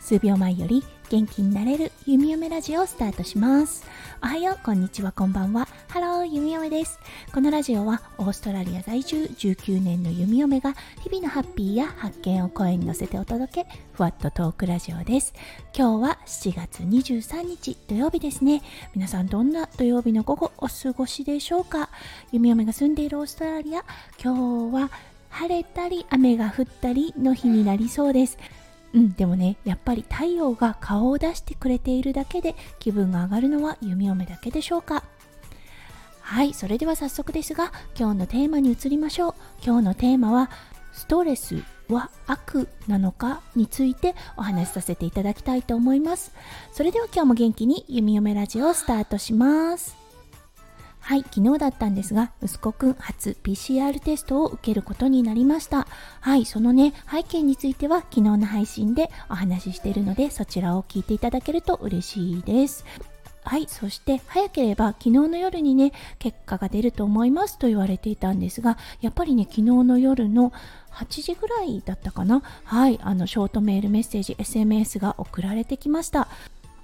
数秒前より元気になれる弓嫁ラジオをスタートします。おはよう、こんにちは、こんばんは。ハロー、弓嫁です。このラジオはオーストラリア在住19年の弓嫁が日々のハッピーや発見を声に乗せてお届け、ふわっとトークラジオです。今日は7月23日土曜日ですね。皆さんどんな土曜日の午後お過ごしでしょうか？弓嫁が住んでいるオーストラリア、今日は晴れたり雨が降ったりの日になりそうです。うん、でもね、やっぱり太陽が顔を出してくれているだけで気分が上がるのは弓嫁だけでしょうか。はい、それでは早速ですが、今日のテーマに移りましょう。今日のテーマは、ストレスは悪なのかについてお話しさせていただきたいと思います。それでは今日も元気に弓嫁ラジオをスタートします。はい、昨日だったんですが、息子くん初 PCR テストを受けることになりました。はい、そのね、背景については昨日の配信でお話ししているので、そちらを聞いていただけると嬉しいです。はい、そして早ければ昨日の夜にね、結果が出ると思いますと言われていたんですが、やっぱりね、昨日の夜の8時ぐらいだったかな。はい、あの、ショートメールメッセージ、SMS が送られてきました。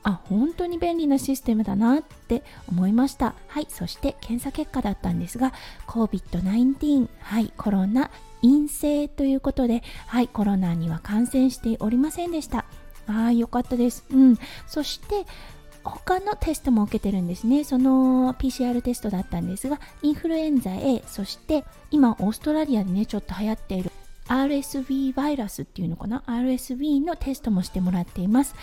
あ本当に便利なシステムだなって思いました。はいそして検査結果だったんですが COVID-19 はいコロナ陰性ということではいコロナには感染しておりませんでした。ああよかったです。うん。そして他のテストも受けてるんですね。その PCR テストだったんですがインフルエンザ A そして今オーストラリアでねちょっと流行っている RSV バイラスっていうのかな？RSV のテストもしてもらっています。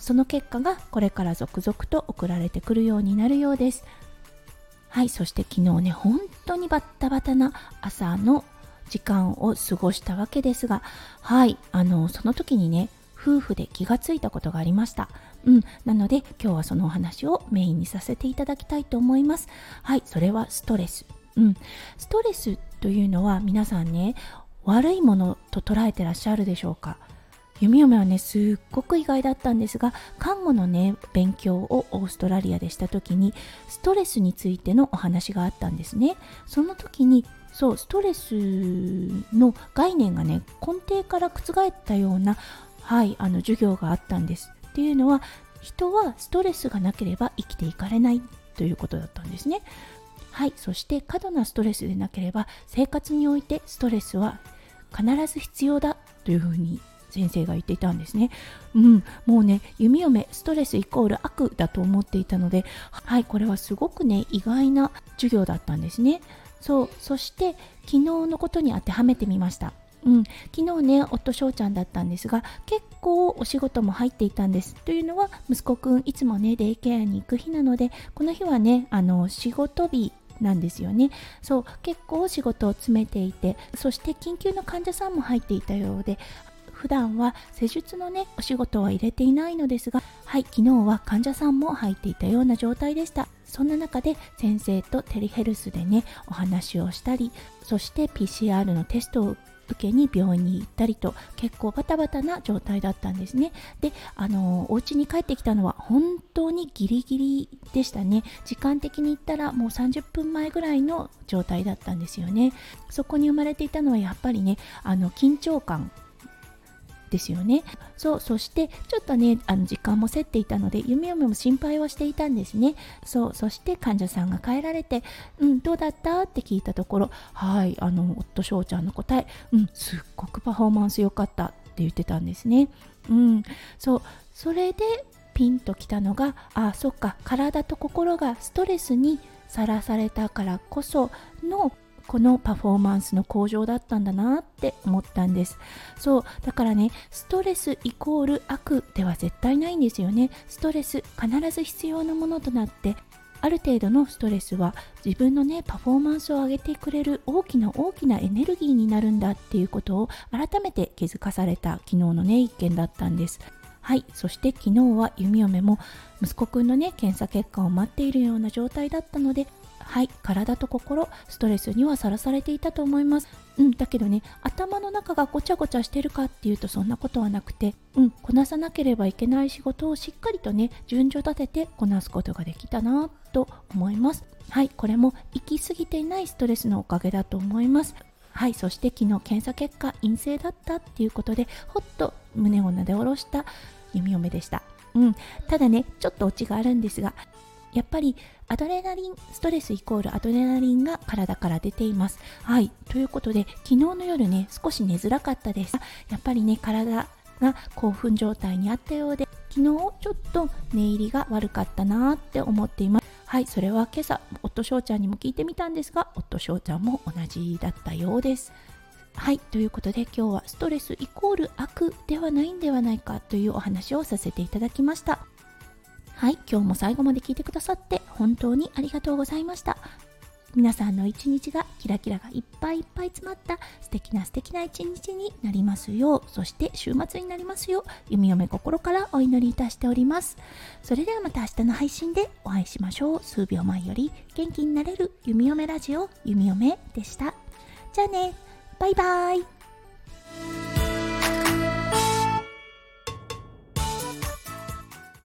その結果がこれから続々と送られてくるようになるようですはいそして昨日ね本当にバッタバタな朝の時間を過ごしたわけですがはいあのその時にね夫婦で気がついたことがありました。うん。なので今日はそのお話をメインにさせていただきたいと思います。はい。それはストレス。うん。ストレスというのは皆さんね、悪いものと捉えてらっしゃるでしょうか？弓嫁はねすっごく意外だったんですが看護のね勉強をオーストラリアでした時にストレスについてのお話があったんですね。その時にそうストレスの概念がね根底から覆ったようなはいあの授業があったんです。っていうのは人はストレスがなければ生きていかれないということだったんですね。はいそして過度なストレスでなければ生活においてストレスは必ず必要だというふうに先生が言っていたんですね。うん、もうね、弓嫁、ストレスイコール悪だと思っていたので、はい、これはすごくね、意外な授業だったんですね。そう、そして昨日のことに当てはめてみました。うん、昨日ね、夫翔ちゃんだったんですが、結構お仕事も入っていたんです。というのは、息子くん、いつもね、デイケアに行く日なので、この日はね、あの、仕事日なんですよね。そう、結構仕事を詰めていて、そして緊急の患者さんも入っていたようで、普段は施術のねお仕事は入れていないのですがはい昨日は患者さんも入っていたような状態でした。そんな中で先生とテレヘルスでねお話をしたりそして PCR のテストを受けに病院に行ったりと結構バタバタな状態だったんですね。であのお家に帰ってきたのは本当にギリギリでしたね。時間的に言ったらもう30分前ぐらいの状態だったんですよね。そこに生まれていたのはやっぱりねあの緊張感ですよね。そう、そしてちょっとね、あの時間も競っていたので、夢嫁も心配をしていたんですね。そう、そして患者さんが帰られて、うん、どうだったって聞いたところ、はい、あの、夫翔ちゃんの答え、うん、すっごくパフォーマンス良かったって言ってたんですね。うん、そう、それでピンときたのが、あ、そっか、体と心がストレスにさらされたからこそのこのパフォーマンスの向上だったんだなって思ったんです。そうだからねストレスイコール悪では絶対ないんですよね。ストレス必ず必要なものとなってある程度のストレスは自分のねパフォーマンスを上げてくれる大きな大きなエネルギーになるんだっていうことを改めて気づかされた昨日のね一件だったんです。はいそして昨日は弓嫁も息子くんのね検査結果を待っているような状態だったのではい体と心ストレスにはさらされていたと思います。うんだけどね頭の中がごちゃごちゃしてるかっていうとそんなことはなくてうんこなさなければいけない仕事をしっかりとね順序立ててこなすことができたなと思います。はいこれも行き過ぎていないストレスのおかげだと思います。はい、そして昨日検査結果陰性だったっていうことでほっと胸をなで下ろした弓嫁でした。うん、ただねちょっとオチがあるんですがやっぱりアドレナリンストレスイコールアドレナリンが体から出ています。はい。ということで昨日の夜ね少し寝づらかったです。やっぱりね体が興奮状態にあったようで昨日ちょっと寝入りが悪かったなって思っています。はい。それは今朝夫翔ちゃんにも聞いてみたんですが夫翔ちゃんも同じだったようです。はい。ということで今日はストレスイコール悪ではないんではないかというお話をさせていただきました。はい今日も最後まで聞いてくださって本当にありがとうございました。皆さんの一日がキラキラがいっぱいいっぱい詰まった素敵な素敵な一日になりますようそして週末になりますよう弓嫁心からお祈りいたしております。それではまた明日の配信でお会いしましょう。数秒前より元気になれる弓嫁ラジオ弓嫁でした。じゃあね。バイバーイ。